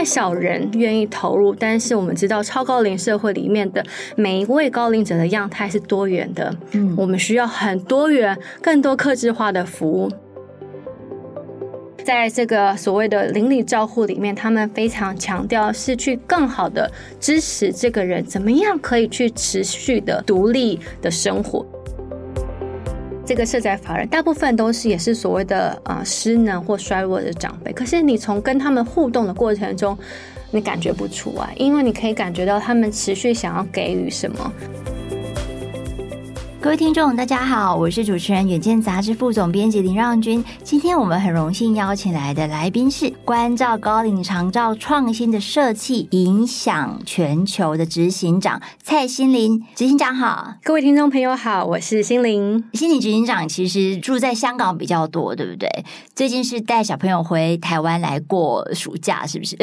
太少人愿意投入。但是我们知道，超高龄社会里面的每一位高龄者的样态是多元的。嗯，我们需要很多元、更多客制化的服务。在这个所谓的邻里照护里面，他们非常强调是去更好的支持这个人，怎么样可以去持续的独立的生活。这个社宅法人大部分都是也是所谓的、呃、失能或衰弱的长辈，可是你从跟他们互动的过程中，你感觉不出来，因为你可以感觉到他们持续想要给予什么。各位听众，大家好，我是主持人《远见》杂志副总编辑林让君。今天我们很荣幸邀请来的来宾是关照高龄长照创新的设计影响全球的执行长蔡心林。执行长好，各位听众朋友好，我是心林。心林执行长其实住在香港比较多，对不对？最近是带小朋友回台湾来过暑假，是不是？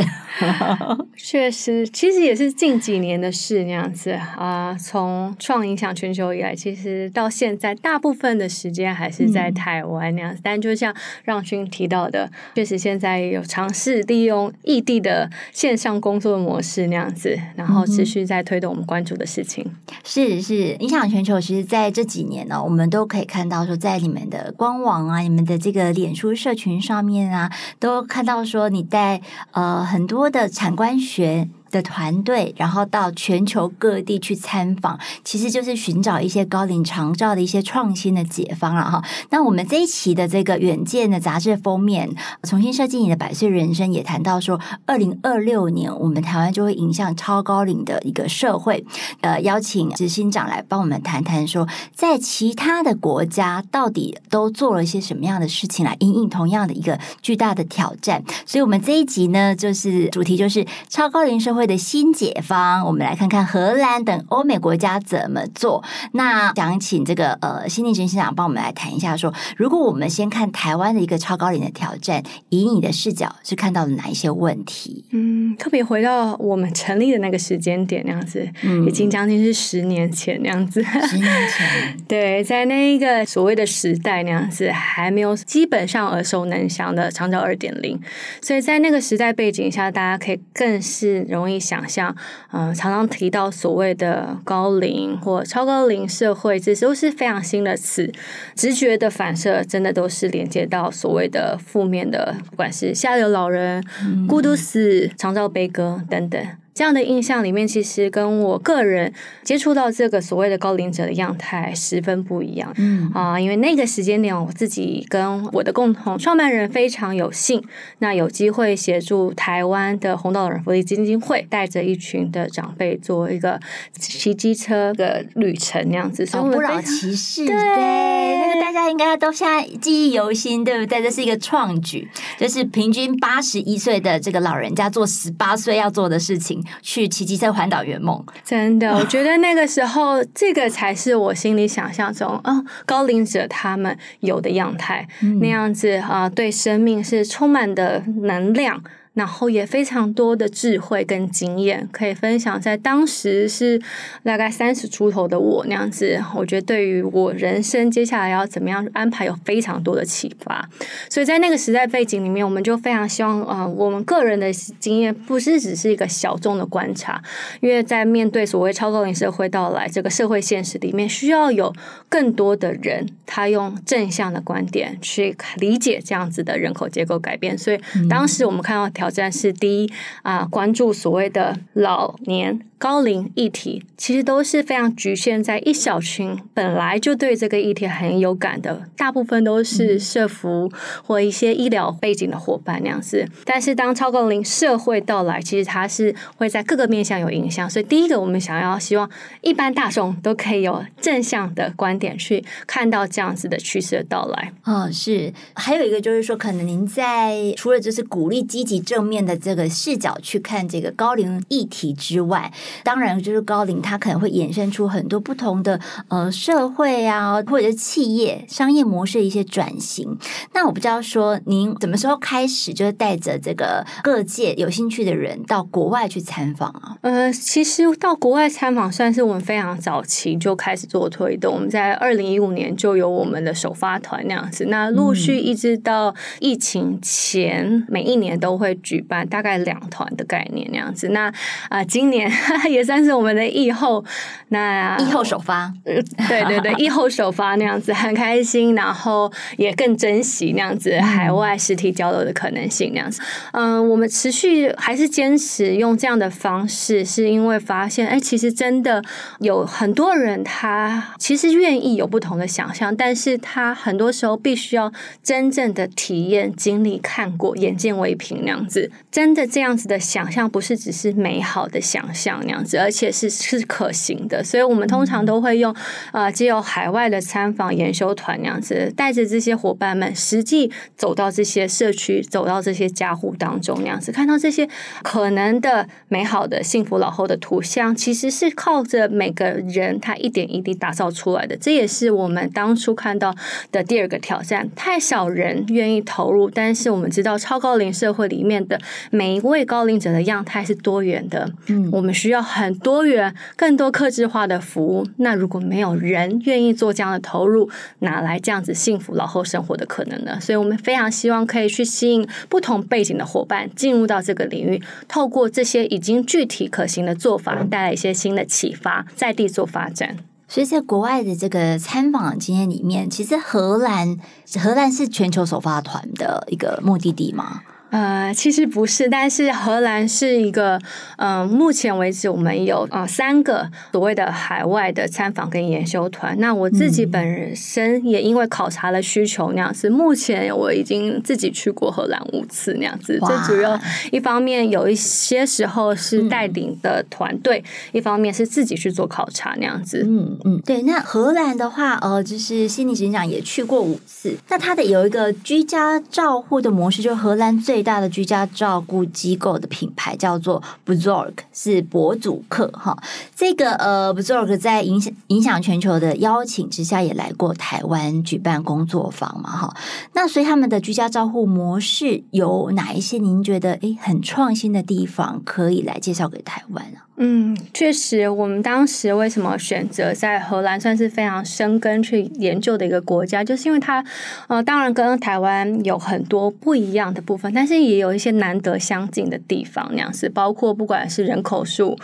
确实，其实也是近几年的事那样子啊。从创影响全球以来，其实。到现在，大部分的时间还是在台湾那样子，嗯、但就像让勋提到的，确实现在有尝试利用异地的线上工作模式那样子，然后持续在推动我们关注的事情。是是，影响全球。其实，在这几年呢，我们都可以看到说，在你们的官网啊，你们的这个脸书社群上面啊，都看到说你在呃很多的产官学。的团队，然后到全球各地去参访，其实就是寻找一些高龄长照的一些创新的解方了哈。那我们这一期的这个远见的杂志封面，重新设计你的百岁人生，也谈到说，二零二六年我们台湾就会迎向超高龄的一个社会。呃，邀请执行长来帮我们谈谈说，在其他的国家到底都做了一些什么样的事情来因应同样的一个巨大的挑战。所以，我们这一集呢，就是主题就是超高龄社会。会的新解方，我们来看看荷兰等欧美国家怎么做。那想请这个呃，心玲执行长帮我们来谈一下说，说如果我们先看台湾的一个超高龄的挑战，以你的视角是看到了哪一些问题？嗯，特别回到我们成立的那个时间点那样子，嗯，已经将近是十年前那样子。十年前，对，在那一个所谓的时代那样子，还没有基本上耳熟能详的长照二点零，所以在那个时代背景下，大家可以更是容易。容易想象，嗯、呃，常常提到所谓的高龄或超高龄社会，这都是非常新的词，直觉的反射真的都是连接到所谓的负面的，不管是下流老人、嗯、孤独死、长照悲歌等等。这样的印象里面，其实跟我个人接触到这个所谓的高龄者的样态十分不一样。嗯啊，因为那个时间点，我自己跟我的共同创办人非常有幸，那有机会协助台湾的红岛老人福利基金会，带着一群的长辈做一个骑机车的旅程那样子。所以我们、哦、不老骑士，对，那个大家应该都现在记忆犹新，对不对？这是一个创举，就是平均八十一岁的这个老人家做十八岁要做的事情。去奇迹在环岛圆梦，真的，我觉得那个时候，这个才是我心里想象中，哦，高龄者他们有的样态，嗯、那样子啊、呃，对生命是充满的能量。然后也非常多的智慧跟经验可以分享，在当时是大概三十出头的我那样子，我觉得对于我人生接下来要怎么样安排有非常多的启发。所以在那个时代背景里面，我们就非常希望啊、呃，我们个人的经验不是只是一个小众的观察，因为在面对所谓超高龄社会到来这个社会现实里面，需要有更多的人他用正向的观点去理解这样子的人口结构改变。所以当时我们看到条。挑战是第一啊，关注所谓的老年。高龄议题其实都是非常局限在一小群本来就对这个议题很有感的，大部分都是社福或一些医疗背景的伙伴那样子。但是当超高龄社会到来，其实它是会在各个面向有影响。所以第一个，我们想要希望一般大众都可以有正向的观点去看到这样子的趋势的到来。嗯，是。还有一个就是说，可能您在除了就是鼓励积极正面的这个视角去看这个高龄议题之外。当然就是高龄，它可能会衍生出很多不同的呃社会啊，或者是企业商业模式的一些转型。那我不知道说您什么时候开始就是带着这个各界有兴趣的人到国外去参访啊？呃，其实到国外参访算是我们非常早期就开始做推动。我们在二零一五年就有我们的首发团那样子，那陆续一直到疫情前，每一年都会举办大概两团的概念那样子。那啊、今年 也算是我们的疫后，那疫后首发，嗯对对对，疫后首发那样子很开心，然后也更珍惜那样子海外实体交流的可能性那样子。嗯、呃，我们持续还是坚持用这样的方式，是因为发现，哎，其实真的有很多人他其实愿意有不同的想象，但是他很多时候必须要真正的体验、经历、看过、眼见为凭那样子。真的这样子的想象，不是只是美好的想象那样子，而且是是可行的。所以我们通常都会用呃，借由海外的参访研修团那样子，带着这些伙伴们实际走到这些社区，走到这些家户当中那样子，看到这些可能的美好的幸福老后的图像，其实是靠着每个人他一点一滴打造出来的。这也是我们当初看到的第二个挑战：太少人愿意投入。但是我们知道，超高龄社会里面的每一位高龄者的样态是多元的。嗯，我们需要要很多元、更多客制化的服务。那如果没有人愿意做这样的投入，哪来这样子幸福老后生活的可能呢？所以我们非常希望可以去吸引不同背景的伙伴进入到这个领域，透过这些已经具体可行的做法，带来一些新的启发，在地做发展。所以在国外的这个参访经验里面，其实荷兰，荷兰是全球首发团的一个目的地吗？呃，其实不是，但是荷兰是一个，嗯、呃，目前为止我们有呃三个所谓的海外的参访跟研修团。那我自己本身也因为考察了需求那样子，目前我已经自己去过荷兰五次那样子。最主要一方面有一些时候是带领的团队，嗯、一方面是自己去做考察那样子。嗯嗯，对。那荷兰的话，呃，就是心理学长也去过五次。那他的有一个居家照护的模式，就是荷兰最。最大的居家照顾机构的品牌叫做 Bzorg，是博主客哈。这个呃，Bzorg 在影响影响全球的邀请之下，也来过台湾举办工作坊嘛哈。那所以他们的居家照护模式有哪一些？您觉得诶很创新的地方，可以来介绍给台湾啊？嗯，确实，我们当时为什么选择在荷兰算是非常深根去研究的一个国家，就是因为它呃，当然跟台湾有很多不一样的部分，但是也有一些难得相近的地方，那样子，包括不管是人口数。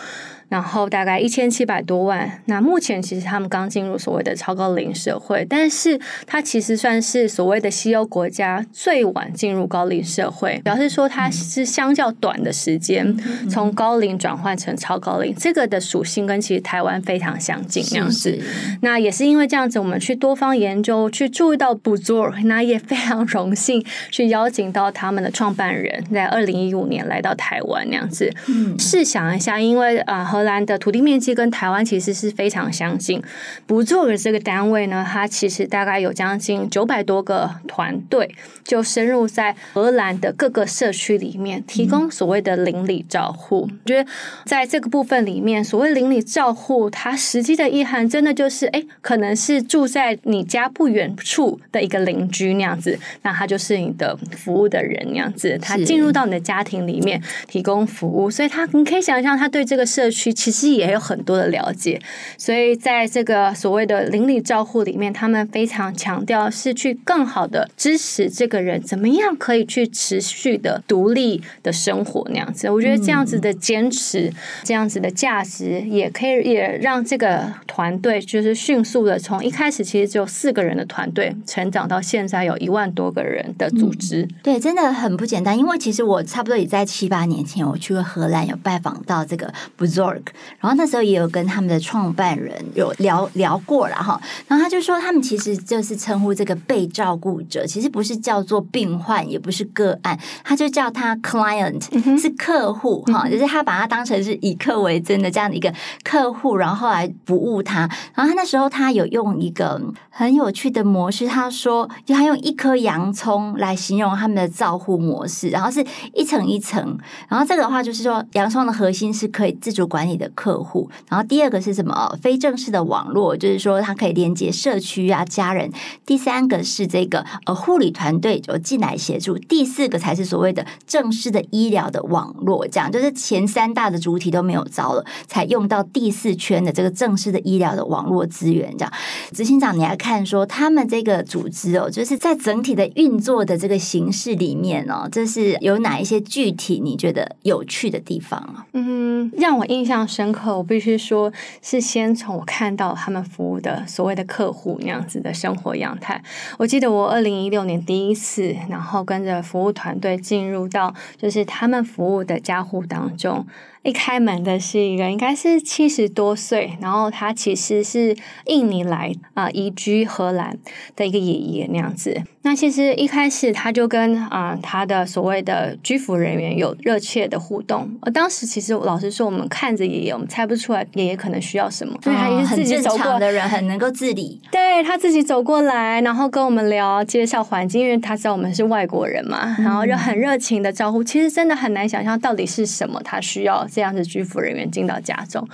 然后大概一千七百多万。那目前其实他们刚进入所谓的超高龄社会，但是它其实算是所谓的西欧国家最晚进入高龄社会，表示说它是相较短的时间从高龄转换成超高龄。这个的属性跟其实台湾非常相近，这样子。那也是因为这样子，我们去多方研究，去注意到 Bezorg，那也非常荣幸去邀请到他们的创办人，在二零一五年来到台湾那样子。嗯，试想一下，因为啊和荷兰的土地面积跟台湾其实是非常相近。Bezorg 这个单位呢，它其实大概有将近九百多个团队，就深入在荷兰的各个社区里面，提供所谓的邻里照护。嗯、我觉得在这个部分里面，所谓邻里照护，它实际的意涵真的就是，哎，可能是住在你家不远处的一个邻居那样子，那他就是你的服务的人那样子，他进入到你的家庭里面提供服务，所以他你可以想象，他对这个社区。其实也有很多的了解，所以在这个所谓的邻里照护里面，他们非常强调是去更好的支持这个人怎么样可以去持续的独立的生活那样子。我觉得这样子的坚持，嗯、这样子的价值，也可以也让这个团队就是迅速的从一开始其实只有四个人的团队，成长到现在有一万多个人的组织。嗯、对，真的很不简单。因为其实我差不多也在七八年前，我去过荷兰，有拜访到这个 Bezorg。然后那时候也有跟他们的创办人有聊聊过了哈，然后他就说他们其实就是称呼这个被照顾者，其实不是叫做病患，也不是个案，他就叫他 client，是客户哈，就是他把他当成是以客为尊的这样的一个客户，然后来服务他。然后他那时候他有用一个很有趣的模式，他说就他用一颗洋葱来形容他们的照护模式，然后是一层一层，然后这个的话就是说洋葱的核心是可以自主管管理的客户。然后第二个是什么？非正式的网络，就是说它可以连接社区啊、家人。第三个是这个呃护理团队就进来协助。第四个才是所谓的正式的医疗的网络，这样就是前三大的主体都没没有招了，才用到第四圈的这个正式的医疗的网络资源。这样，执行长，你来看说他们这个组织哦，就是在整体的运作的这个形式里面哦，这是有哪一些具体你觉得有趣的地方啊？嗯，让我印象深刻，我必须说是先从我看到他们服务的所谓的客户那样子的生活样态。我记得我二零一六年第一次，然后跟着服务团队进入到就是他们服务的家户当中。一开门的是一个应该是七十多岁，然后他其实是印尼来啊、呃、移居荷兰的一个爷爷那样子。那其实一开始他就跟啊、呃、他的所谓的居服人员有热切的互动。我当时其实老实说，我们看着爷爷，我们猜不出来爷爷可能需要什么，所以他也是自己走过的人，很能够自理。对，他自己走过来，然后跟我们聊，介绍环境，因为他知道我们是外国人嘛，然后就很热情的招呼。其实真的很难想象到底是什么他需要。这样子居服人员进到家中，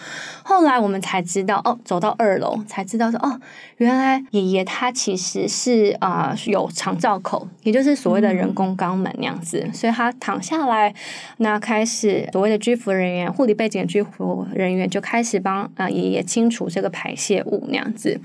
后来我们才知道哦，走到二楼才知道说哦，原来爷爷他其实是啊、呃、有长照口，也就是所谓的人工肛门那样子，嗯、所以他躺下来，那开始所谓的居服人员护理背景的居服人员就开始帮啊爷爷清除这个排泄物那样子。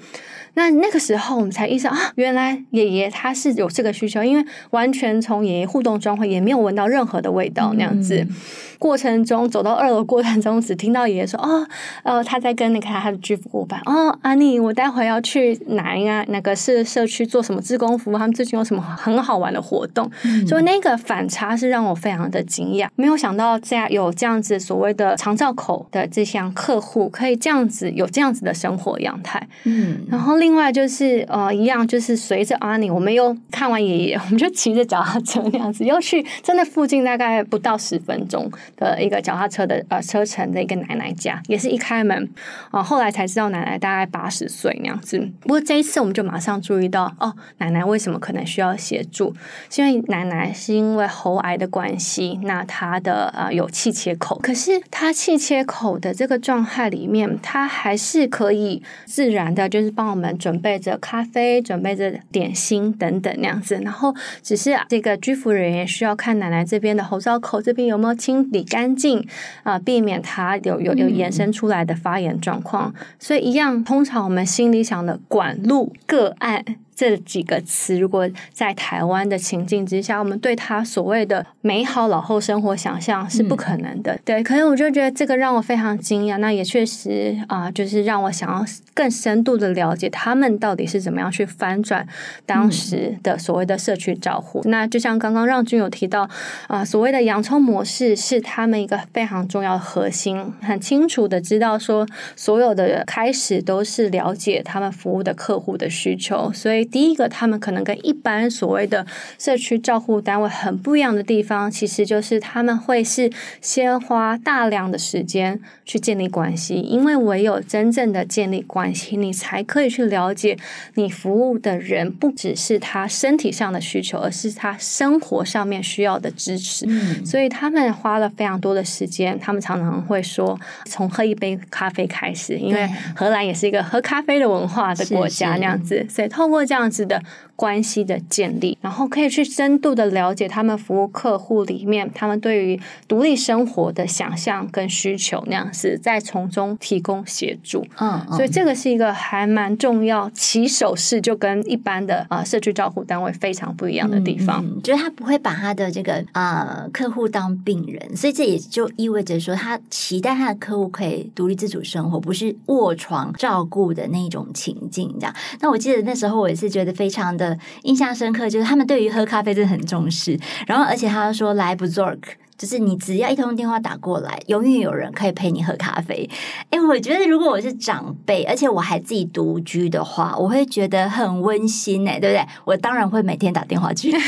那那个时候我们才意识到啊，原来爷爷他是有这个需求，因为完全从爷爷互动状况也没有闻到任何的味道那样子。嗯 过程中走到二楼过程中，只听到爷爷说：“哦，呃，他在跟那个他的居服伙伴哦，阿妮，我待会要去哪一个那个是社区做什么志工服务？他们最近有什么很好玩的活动？嗯、所以那个反差是让我非常的惊讶，没有想到这样有这样子所谓的长照口的这项客户可以这样子有这样子的生活样态。嗯，然后另外就是呃，一样就是随着阿妮，我们又看完爷爷，我们就骑着脚踏车那样子又去，真的附近大概不到十分钟。”的一个脚踏车的呃车程的一个奶奶家，也是一开门啊、后来才知道奶奶大概八十岁那样子。不过这一次我们就马上注意到，哦，奶奶为什么可能需要协助？是因为奶奶是因为喉癌的关系，那她的呃有气切口，可是她气切口的这个状态里面，她还是可以自然的，就是帮我们准备着咖啡，准备着点心等等那样子。然后只是这个居服人员需要看奶奶这边的喉罩口这边有没有清理。干净啊，避免它有有有延伸出来的发炎状况，嗯、所以一样，通常我们心里想的管路个案。这几个词，如果在台湾的情境之下，我们对他所谓的美好老后生活想象是不可能的。嗯、对，可是我就觉得这个让我非常惊讶。那也确实啊、呃，就是让我想要更深度的了解他们到底是怎么样去翻转当时的所谓的社区照护。嗯、那就像刚刚让君有提到啊、呃，所谓的洋葱模式是他们一个非常重要的核心，很清楚的知道说，所有的开始都是了解他们服务的客户的需求，所以。第一个，他们可能跟一般所谓的社区照护单位很不一样的地方，其实就是他们会是先花大量的时间去建立关系，因为唯有真正的建立关系，你才可以去了解你服务的人不只是他身体上的需求，而是他生活上面需要的支持。嗯。所以他们花了非常多的时间，他们常常会说，从喝一杯咖啡开始，因为荷兰也是一个喝咖啡的文化的国家，那样子，所以透过这样。这样子的关系的建立，然后可以去深度的了解他们服务客户里面，他们对于独立生活的想象跟需求，那样子再从中提供协助。嗯，嗯，所以这个是一个还蛮重要，起手式就跟一般的啊、呃、社区照护单位非常不一样的地方，嗯、就是他不会把他的这个呃客户当病人，所以这也就意味着说，他期待他的客户可以独立自主生活，不是卧床照顾的那种情境。这样，那我记得那时候我也是。觉得非常的印象深刻，就是他们对于喝咖啡真的很重视。然后，而且他说来不 zork，就是你只要一通电话打过来，永远有人可以陪你喝咖啡。哎，我觉得如果我是长辈，而且我还自己独居的话，我会觉得很温馨哎，对不对？我当然会每天打电话去。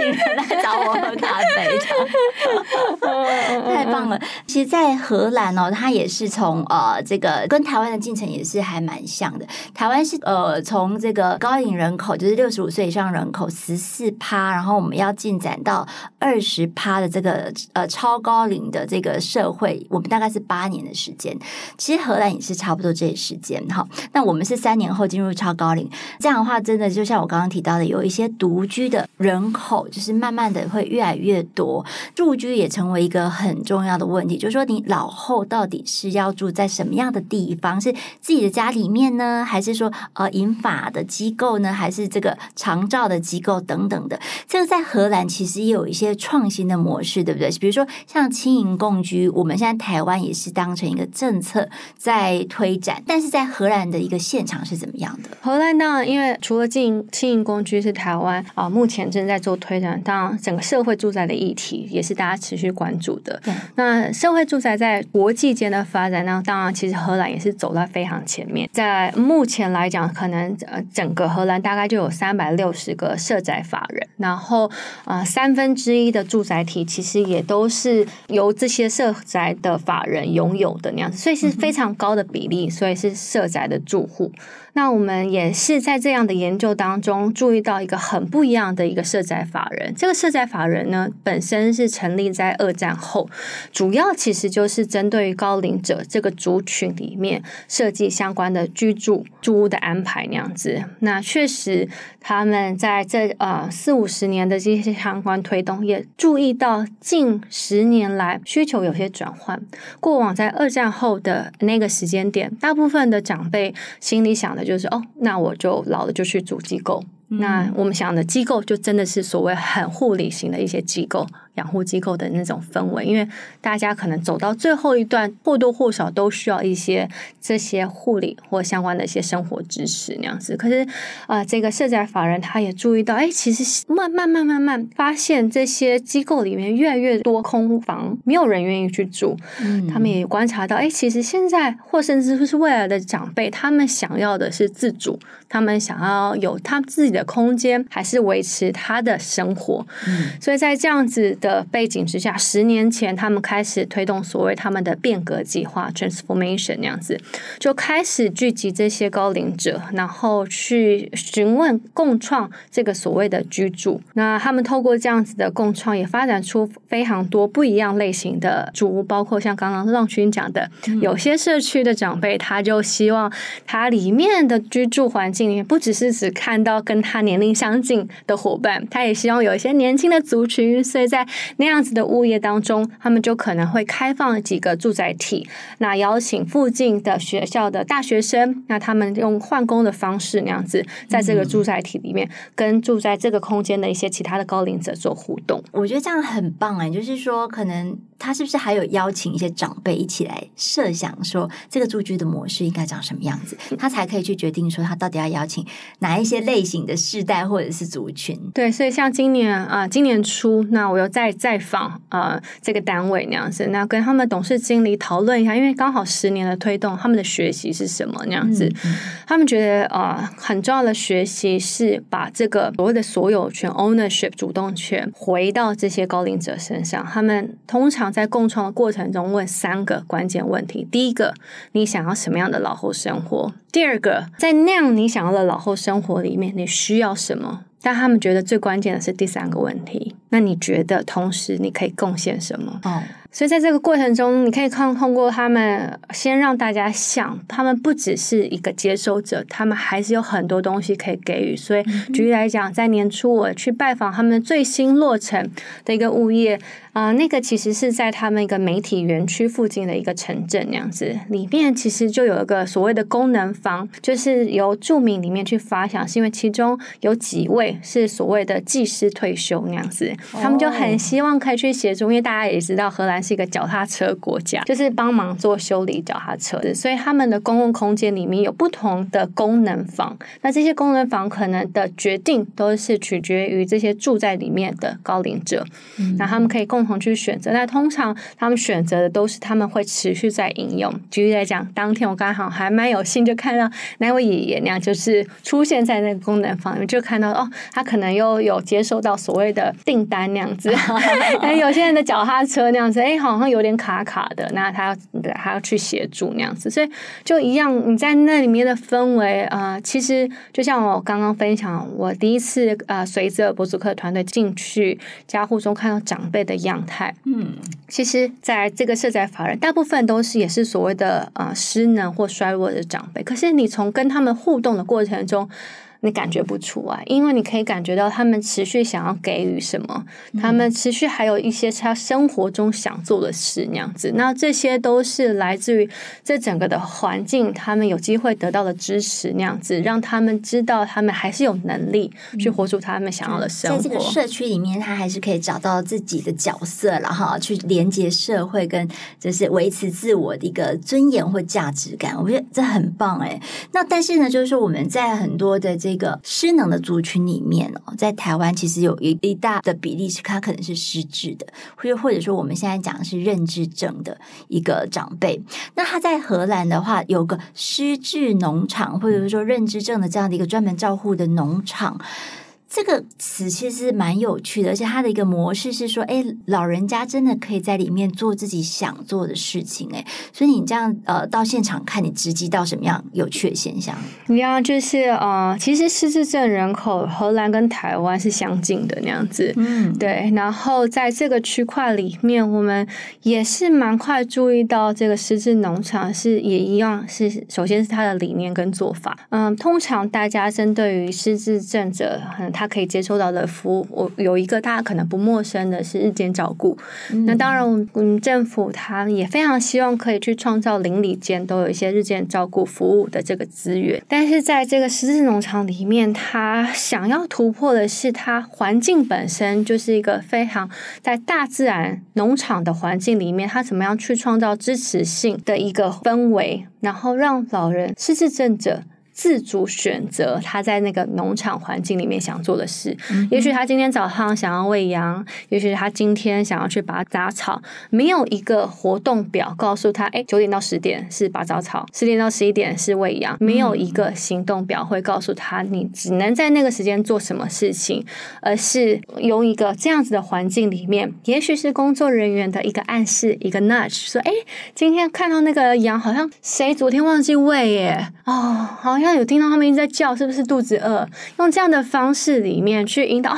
请人来找我喝咖啡，太棒了。其实，在荷兰哦，它也是从呃这个跟台湾的进程也是还蛮像的。台湾是呃从这个高龄人口，就是六十五岁以上人口十四趴，然后我们要进展到二十趴的这个呃超高龄的这个社会，我们大概是八年的时间。其实荷兰也是差不多这时间哈。那我们是三年后进入超高龄，这样的话，真的就像我刚刚提到的，有一些独居的人口，就是慢慢的会越来越多，住居也成为一个很重要的问题。就是说，你老后到底是要住在什么样的地方？是自己的家里面呢，还是说呃银发的机构呢，还是这个长照的机构等等的？这个在荷兰其实也有一些创新的模式，对不对？比如说像轻盈共居，我们现在台湾也是当成一个政策在推展，但是在荷兰的一个现场是怎么样的？荷兰当然，因为除了进轻盈共居是台湾啊，目前正在做推展，当然整个社会住宅的议题也是大家持续关注的。对，那社会住宅在国际间的发展，那当然其实荷兰也是走在非常前面。在目前来讲，可能呃整个荷兰大概就有三百六十个社宅法人，然后啊、呃、三分之一的住宅体其实也都是由这些社宅的法人拥有的那样子，所以是非常高的比例，所以是社宅的住户。那我们也是在这样的研究当中注意到一个很不一样的一个社宅法人。这个社宅法人呢，本身是成立在二战后，主要其实就是针对于高龄者这个族群里面设计相关的居住住屋的安排那样子。那确实他们在这呃四五十年的这些相关推动，也注意到近十年来需求有些转换。过往在二战后的那个时间点，大部分的长辈心里想的。就是哦，那我就老了就去组机构。那我们想的机构，就真的是所谓很护理型的一些机构。养护机构的那种氛围，因为大家可能走到最后一段，或多或少都需要一些这些护理或相关的一些生活支持那样子。可是啊、呃，这个社宅法人他也注意到，哎，其实慢慢慢慢慢发现这些机构里面越来越多空房，没有人愿意去住。嗯，他们也观察到，哎，其实现在或甚至是未来的长辈，他们想要的是自主，他们想要有他自己的空间，还是维持他的生活。嗯，所以在这样子的背景之下，十年前他们开始推动所谓他们的变革计划 （transformation） 那样子，就开始聚集这些高龄者，然后去询问共创这个所谓的居住。那他们透过这样子的共创，也发展出非常多不一样类型的住屋，包括像刚刚让均讲的，有些社区的长辈他就希望他里面的居住环境里面不只是只看到跟他年龄相近的伙伴，他也希望有一些年轻的族群，所以在那样子的物业当中，他们就可能会开放几个住宅体，那邀请附近的学校的大学生，那他们用换工的方式，那样子在这个住宅体里面，跟住在这个空间的一些其他的高龄者做互动。我觉得这样很棒哎，就是说，可能他是不是还有邀请一些长辈一起来设想，说这个住居的模式应该长什么样子，他才可以去决定说他到底要邀请哪一些类型的世代或者是族群。对，所以像今年啊、呃，今年初，那我又再。再访呃这个单位那样子，那跟他们董事经理讨论一下，因为刚好十年的推动，他们的学习是什么那样子？嗯嗯、他们觉得呃很重要的学习是把这个所谓的所有权 ownership 主动权回到这些高龄者身上。他们通常在共创的过程中问三个关键问题：第一个，你想要什么样的老后生活？第二个，在那样你想要的老后生活里面，你需要什么？但他们觉得最关键的是第三个问题。那你觉得，同时你可以贡献什么？哦。所以在这个过程中，你可以看通过他们先让大家想，他们不只是一个接收者，他们还是有很多东西可以给予。所以举例来讲，在年初我去拜访他们最新落成的一个物业啊、呃，那个其实是在他们一个媒体园区附近的一个城镇那样子，里面其实就有一个所谓的功能房，就是由住民里面去发想，是因为其中有几位是所谓的技师退休那样子，他们就很希望可以去协助，因为大家也知道荷兰。是一个脚踏车国家，就是帮忙做修理脚踏车的，所以他们的公共空间里面有不同的功能房。那这些功能房可能的决定都是取决于这些住在里面的高龄者，嗯、那他们可以共同去选择。那通常他们选择的都是他们会持续在应用。举例来讲，当天我刚好还蛮有幸就看到那位爷爷那样，就是出现在那个功能房里面，就看到哦，他可能又有接收到所谓的订单那样子，哎，有些人的脚踏车那样子，哎，好像有点卡卡的，那他要，他要去协助那样子，所以就一样，你在那里面的氛围啊、其实就像我刚刚分享，我第一次啊、呃，随着博主客团队进去家户中看到长辈的样态，嗯，其实在这个社宅法人，大部分都是也是所谓的啊、失能或衰弱的长辈，可是你从跟他们互动的过程中。你感觉不出来，因为你可以感觉到他们持续想要给予什么，嗯、他们持续还有一些他生活中想做的事那样子。那这些都是来自于这整个的环境，他们有机会得到的支持那样子，让他们知道他们还是有能力去活出他们想要的生活。在这个社区里面，他还是可以找到自己的角色，然后去连接社会，跟就是维持自我的一个尊严或价值感。我觉得这很棒哎。那但是呢，就是说我们在很多的这个这个失能的族群里面哦，在台湾其实有一一大的比例是他可能是失智的，或者或者说我们现在讲的是认知症的一个长辈。那他在荷兰的话，有个失智农场，或者说认知症的这样的一个专门照护的农场。这个词其实蛮有趣的，而且它的一个模式是说，哎，老人家真的可以在里面做自己想做的事情，哎，所以你这样呃到现场看，你直击到什么样有趣的现象？你要就是呃，其实失智症人口荷兰跟台湾是相近的那样子，嗯，对。然后在这个区块里面，我们也是蛮快注意到这个失智农场是也一样，是首先是它的理念跟做法，嗯，通常大家针对于失智症者很。他可以接受到的服务，我有一个大家可能不陌生的是日间照顾。嗯、那当然，我们政府他也非常希望可以去创造邻里间都有一些日间照顾服务的这个资源。但是在这个失智农场里面，他想要突破的是，它环境本身就是一个非常在大自然农场的环境里面，他怎么样去创造支持性的一个氛围，然后让老人失智症者。自主选择他在那个农场环境里面想做的事，嗯、也许他今天早上想要喂羊，也许他今天想要去拔杂草，没有一个活动表告诉他，哎，九点到十点是拔杂草，十点到十一点是喂羊，没有一个行动表会告诉他你只能在那个时间做什么事情，而是用一个这样子的环境里面，也许是工作人员的一个暗示，一个 nudge，说，哎，今天看到那个羊好像谁昨天忘记喂耶，哦，好像。有听到他们一直在叫，是不是肚子饿？用这样的方式里面去引导。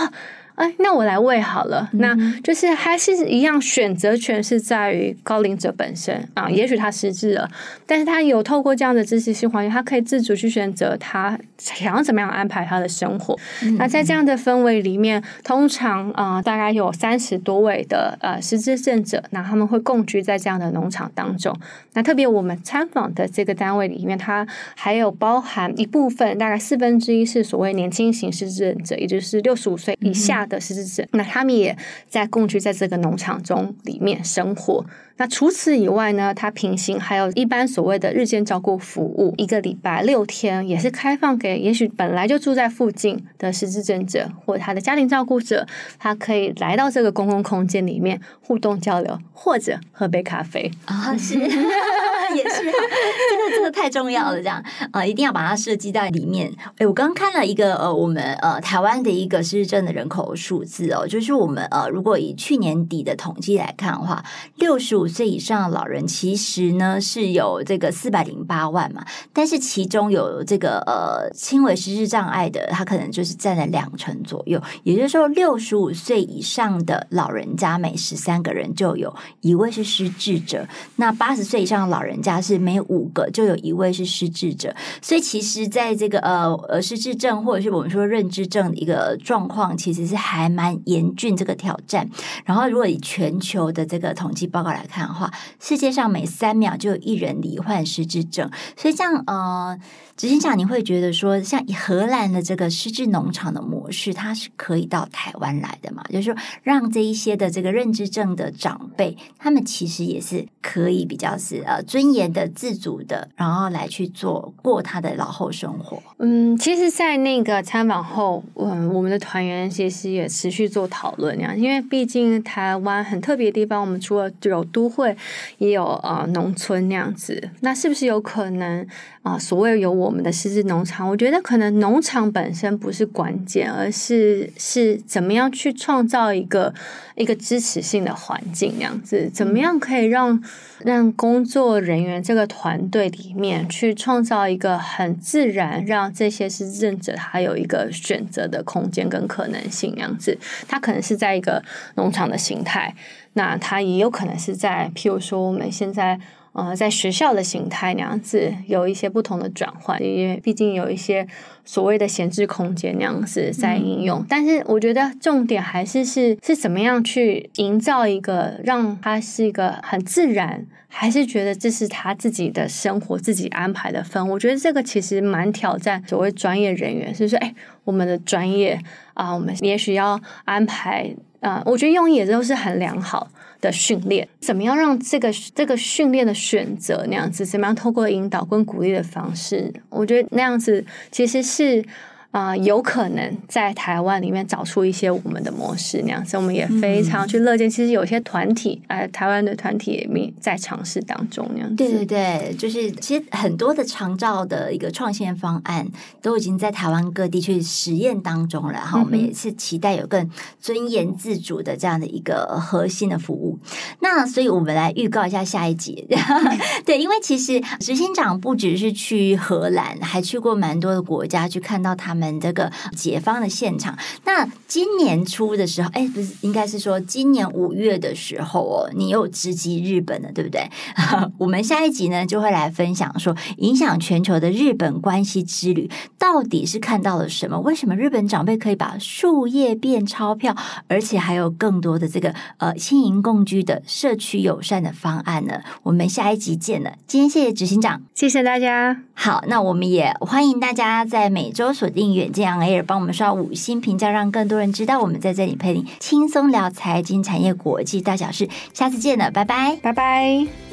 哎，那我来喂好了。嗯、那就是还是一样，选择权是在于高龄者本身啊。也许他失智了，但是他有透过这样的支持性环境，他可以自主去选择他想要怎么样安排他的生活。嗯、那在这样的氛围里面，通常啊、呃，大概有三十多位的呃失智症者，那他们会共居在这样的农场当中。那特别我们参访的这个单位里面，它还有包含一部分，大概四分之一是所谓年轻型失智症者，也就是六十五岁以下。的失智症，那他们也在共居在这个农场中里面生活。那除此以外呢，他平行还有一般所谓的日间照顾服务，一个礼拜六天也是开放给也许本来就住在附近的失智症者或他的家庭照顾者，他可以来到这个公共空间里面互动交流，或者喝杯咖啡啊，是。也是，这个这个太重要了，这样啊、呃，一定要把它设计在里面。哎，我刚看了一个呃，我们呃台湾的一个失智症的人口数字哦，就是我们呃，如果以去年底的统计来看的话，六十五岁以上的老人其实呢是有这个四百零八万嘛，但是其中有这个呃轻微失智障碍的，他可能就是占了两成左右。也就是说，六十五岁以上的老人家每十三个人就有一位是失智者，那八十岁以上的老人。家是每五个就有一位是失智者，所以其实在这个呃呃失智症或者是我们说认知症的一个状况，其实是还蛮严峻这个挑战。然后如果以全球的这个统计报告来看的话，世界上每三秒就有一人罹患失智症，所以这样呃。执行长，你会觉得说，像荷兰的这个失智农场的模式，它是可以到台湾来的嘛？就是说，让这一些的这个认知症的长辈，他们其实也是可以比较是呃尊严的、自主的，然后来去做过他的老后生活。嗯，其实，在那个参访后，嗯，我们的团员其实也持续做讨论，那样，因为毕竟台湾很特别的地方，我们除了有都会，也有呃农村那样子，那是不是有可能啊、呃？所谓有我们的失智农场，我觉得可能农场本身不是关键，而是是怎么样去创造一个一个支持性的环境，那样子，怎么样可以让让工作人员这个团队里面去创造一个很自然，让这些失智者他有一个选择的空间跟可能性，那样子，他可能是在一个农场的形态，那他也有可能是在，譬如说我们现在。呃，在学校的形态那样子有一些不同的转换，因为毕竟有一些所谓的闲置空间那样子在应用。嗯、但是我觉得重点还是是是怎么样去营造一个让他是一个很自然，还是觉得这是他自己的生活自己安排的分。我觉得这个其实蛮挑战所谓专业人员，是说，哎，我们的专业啊、呃，我们也许要安排啊、我觉得用意也都是很良好。的训练，怎么样让这个这个训练的选择那样子，怎么样透过引导跟鼓励的方式，我觉得那样子其实是。啊、呃，有可能在台湾里面找出一些我们的模式那样子，我们也非常去乐见。其实有些团体，呃，台湾的团体也在尝试当中那样子。对对对，就是其实很多的长照的一个创新方案都已经在台湾各地去实验当中了。哈、嗯，我们也是期待有更尊严自主的这样的一个核心的服务。那所以我们来预告一下下一集。对，因为其实执行长不只是去荷兰，还去过蛮多的国家去看到他们。们这个解放的现场，那今年初的时候，哎，不是，应该是说今年五月的时候哦，你又直击日本了，对不对？我们下一集呢就会来分享说，影响全球的日本关系之旅到底是看到了什么？为什么日本长辈可以把树叶变钞票，而且还有更多的这个呃轻盈共居的社区友善的方案呢？我们下一集见了。今天谢谢执行长，谢谢大家。好，那我们也欢迎大家在每周锁定。远见 on air 帮我们刷五星评价，让更多人知道我们在这里陪你轻松聊财经产业国际大小事。下次见了，拜拜，拜拜。